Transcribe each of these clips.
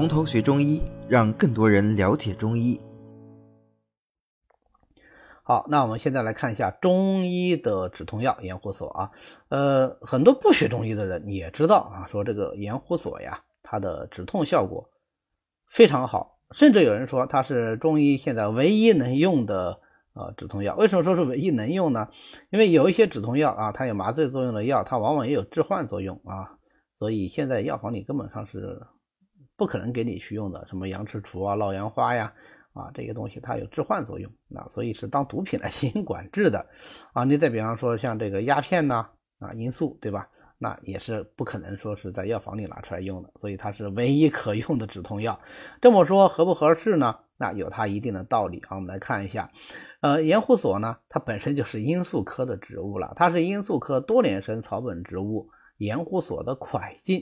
从头学中医，让更多人了解中医。好，那我们现在来看一下中医的止痛药盐胡索啊。呃，很多不学中医的人也知道啊，说这个盐胡索呀，它的止痛效果非常好，甚至有人说它是中医现在唯一能用的呃止痛药。为什么说是唯一能用呢？因为有一些止痛药啊，它有麻醉作用的药，它往往也有致幻作用啊，所以现在药房里根本上是不可能给你去用的，什么羊齿除啊、lau 阳花呀。啊，这些东西它有致幻作用啊，所以是当毒品来 进行管制的啊。你再比方说像这个鸦片呐啊，罂粟对吧？那也是不可能说是在药房里拿出来用的，所以它是唯一可用的止痛药。这么说合不合适呢？那有它一定的道理啊。我们来看一下，呃，盐胡索呢，它本身就是罂粟科的植物了，它是罂粟科多年生草本植物盐胡索的块茎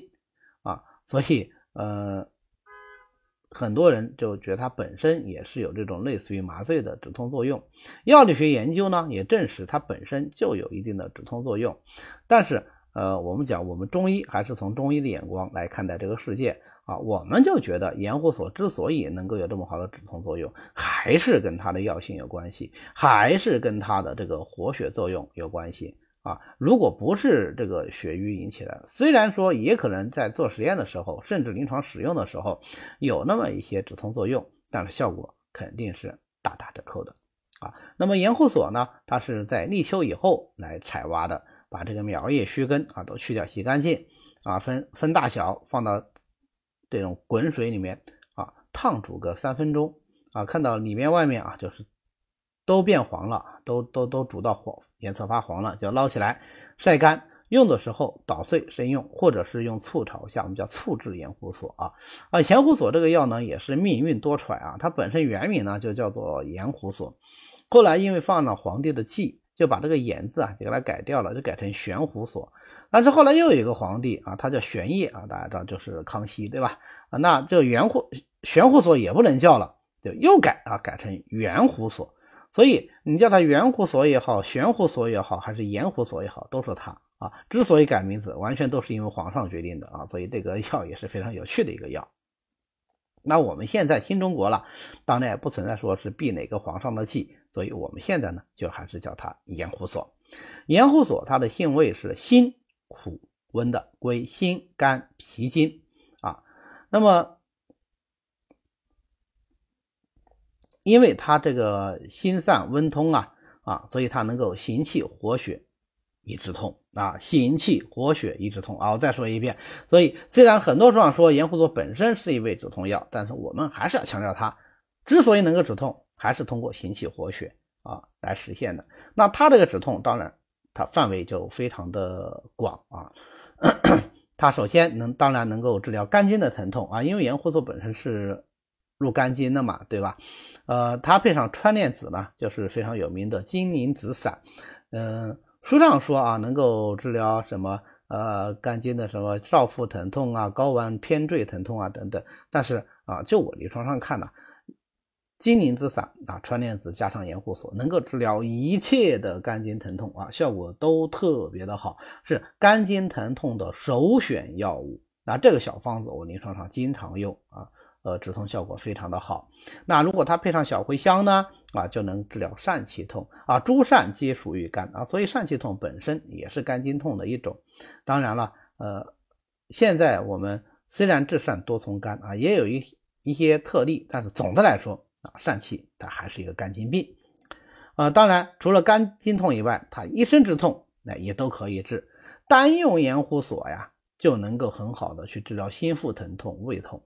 啊，所以呃。很多人就觉得它本身也是有这种类似于麻醉的止痛作用，药理学研究呢也证实它本身就有一定的止痛作用。但是，呃，我们讲我们中医还是从中医的眼光来看待这个世界啊，我们就觉得盐胡索之所以能够有这么好的止痛作用，还是跟它的药性有关系，还是跟它的这个活血作用有关系。啊，如果不是这个血瘀引起的，虽然说也可能在做实验的时候，甚至临床使用的时候有那么一些止痛作用，但是效果肯定是大打折扣的啊。那么盐胡索呢，它是在立秋以后来采挖的，把这个苗叶、须根啊都去掉，洗干净啊，分分大小放到这种滚水里面啊，烫煮个三分钟啊，看到里面外面啊就是都变黄了，都都都煮到黄。颜色发黄了，就捞起来晒干。用的时候捣碎生用，或者是用醋炒一下，我们叫醋制盐胡索啊。啊，盐胡索这个药呢也是命运多舛啊。它本身原名呢就叫做盐胡索，后来因为放了皇帝的忌，就把这个盐字啊就给它改掉了，就改成玄胡索。但是后来又有一个皇帝啊，他叫玄烨啊，大家知道就是康熙对吧？啊，那这个元胡玄胡索也不能叫了，就又改啊，改成元胡索。所以你叫它圆胡索也好，玄胡索也好，还是盐胡索也好，都是它啊。之所以改名字，完全都是因为皇上决定的啊。所以这个药也是非常有趣的一个药。那我们现在新中国了，当然也不存在说是避哪个皇上的忌，所以我们现在呢，就还是叫它盐胡索。盐胡索它的性味是辛苦温的，归心肝脾经啊。那么因为它这个心散温通啊啊，所以它能够行气活血，以止痛啊，行气活血以止痛啊。我再说一遍，所以虽然很多书上说盐胡索本身是一味止痛药，但是我们还是要强调它之所以能够止痛，还是通过行气活血啊来实现的。那它这个止痛，当然它范围就非常的广啊。它首先能当然能够治疗肝经的疼痛啊，因为盐胡索本身是。入肝经的嘛，对吧？呃，它配上川链子呢，就是非常有名的金铃子散。嗯，书上说啊，能够治疗什么呃肝经的什么少腹疼痛啊、睾丸偏坠疼痛啊等等。但是啊，就我临床上看呢，金铃子散啊、川链子加上盐胡索，能够治疗一切的肝经疼痛啊，效果都特别的好，是肝经疼痛的首选药物。那这个小方子我临床上经常用啊。呃，止痛效果非常的好。那如果它配上小茴香呢，啊，就能治疗疝气痛啊。诸疝皆属于肝啊，所以疝气痛本身也是肝经痛的一种。当然了，呃，现在我们虽然治疝多从肝啊，也有一一些特例，但是总的来说啊，疝气它还是一个肝经病啊。当然，除了肝经痛以外，它一身之痛那也都可以治。单用盐胡索呀，就能够很好的去治疗心腹疼痛、胃痛。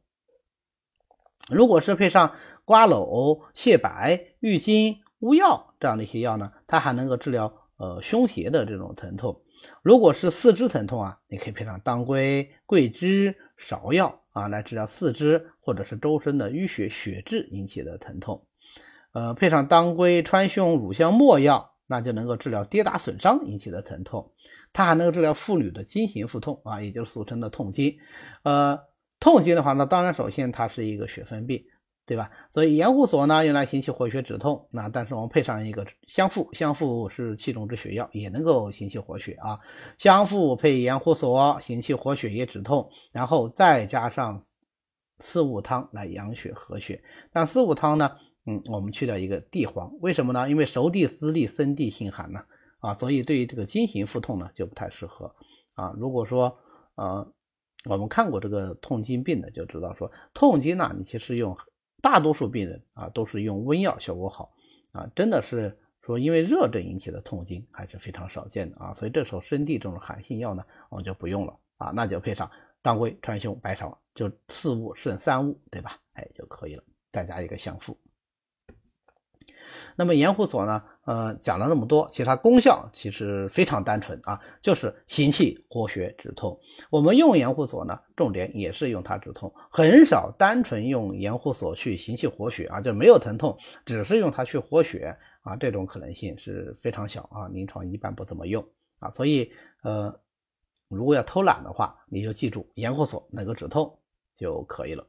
如果是配上瓜蒌、蟹白、郁金、乌药这样的一些药呢，它还能够治疗呃胸胁的这种疼痛。如果是四肢疼痛啊，你可以配上当归、桂枝、芍药啊来治疗四肢或者是周身的淤血、血滞引起的疼痛。呃，配上当归、川芎、乳香、没药，那就能够治疗跌打损伤引起的疼痛。它还能够治疗妇女的经行腹痛啊，也就是俗称的痛经。呃。痛经的话，那当然首先它是一个血分病，对吧？所以盐胡索呢用来行气活血止痛，那但是我们配上一个香附，香附是气中之血药，也能够行气活血啊。香附配盐胡索，行气活血也止痛，然后再加上四物汤来养血和血。但四物汤呢，嗯，我们去掉一个地黄，为什么呢？因为熟地思利，生地性寒呢，啊，所以对于这个经行腹痛呢就不太适合啊。如果说呃，我们看过这个痛经病的就知道，说痛经呢，你其实用大多数病人啊都是用温药效果好啊，真的是说因为热症引起的痛经还是非常少见的啊。所以这时候生地这种寒性药呢，我们就不用了啊，那就配上当归、川芎、白芍。就四物胜三物，对吧？哎，就可以了。再加一个相附。那么盐胡索呢？呃，讲了那么多，其实它功效其实非常单纯啊，就是行气活血止痛。我们用盐胡索呢，重点也是用它止痛，很少单纯用盐胡索去行气活血啊，就没有疼痛，只是用它去活血啊，这种可能性是非常小啊，临床一般不怎么用啊。所以呃，如果要偷懒的话，你就记住盐胡索能够止痛。就可以了。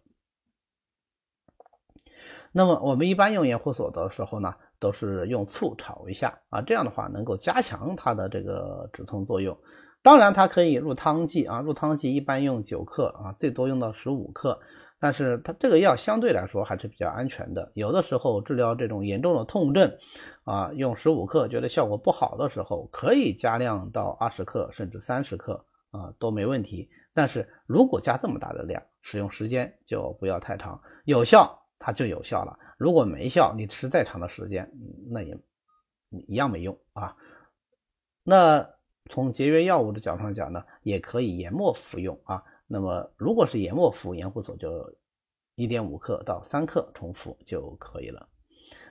那么我们一般用盐胡索的时候呢，都是用醋炒一下啊，这样的话能够加强它的这个止痛作用。当然，它可以入汤剂啊，入汤剂一般用九克啊，最多用到十五克。但是它这个药相对来说还是比较安全的。有的时候治疗这种严重的痛症啊，用十五克觉得效果不好的时候，可以加量到二十克甚至三十克啊，都没问题。但是如果加这么大的量，使用时间就不要太长，有效它就有效了。如果没效，你吃再长的时间，那也一样没用啊。那从节约药物的角度上讲呢，也可以研末服用啊。那么如果是研末服盐胡索，就一点五克到三克重服就可以了。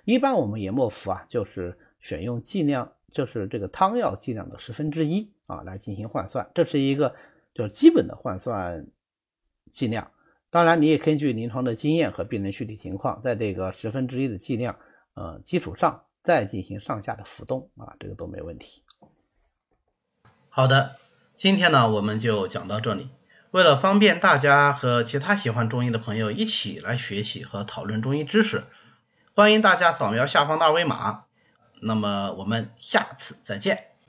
一般我们研末服啊，就是选用剂量，就是这个汤药剂量的十分之一啊来进行换算，这是一个。就是基本的换算剂量，当然你也根据临床的经验和病人具体情况，在这个十分之一的剂量，呃基础上再进行上下的浮动啊，这个都没问题。好的，今天呢我们就讲到这里。为了方便大家和其他喜欢中医的朋友一起来学习和讨论中医知识，欢迎大家扫描下方的二维码。那么我们下次再见。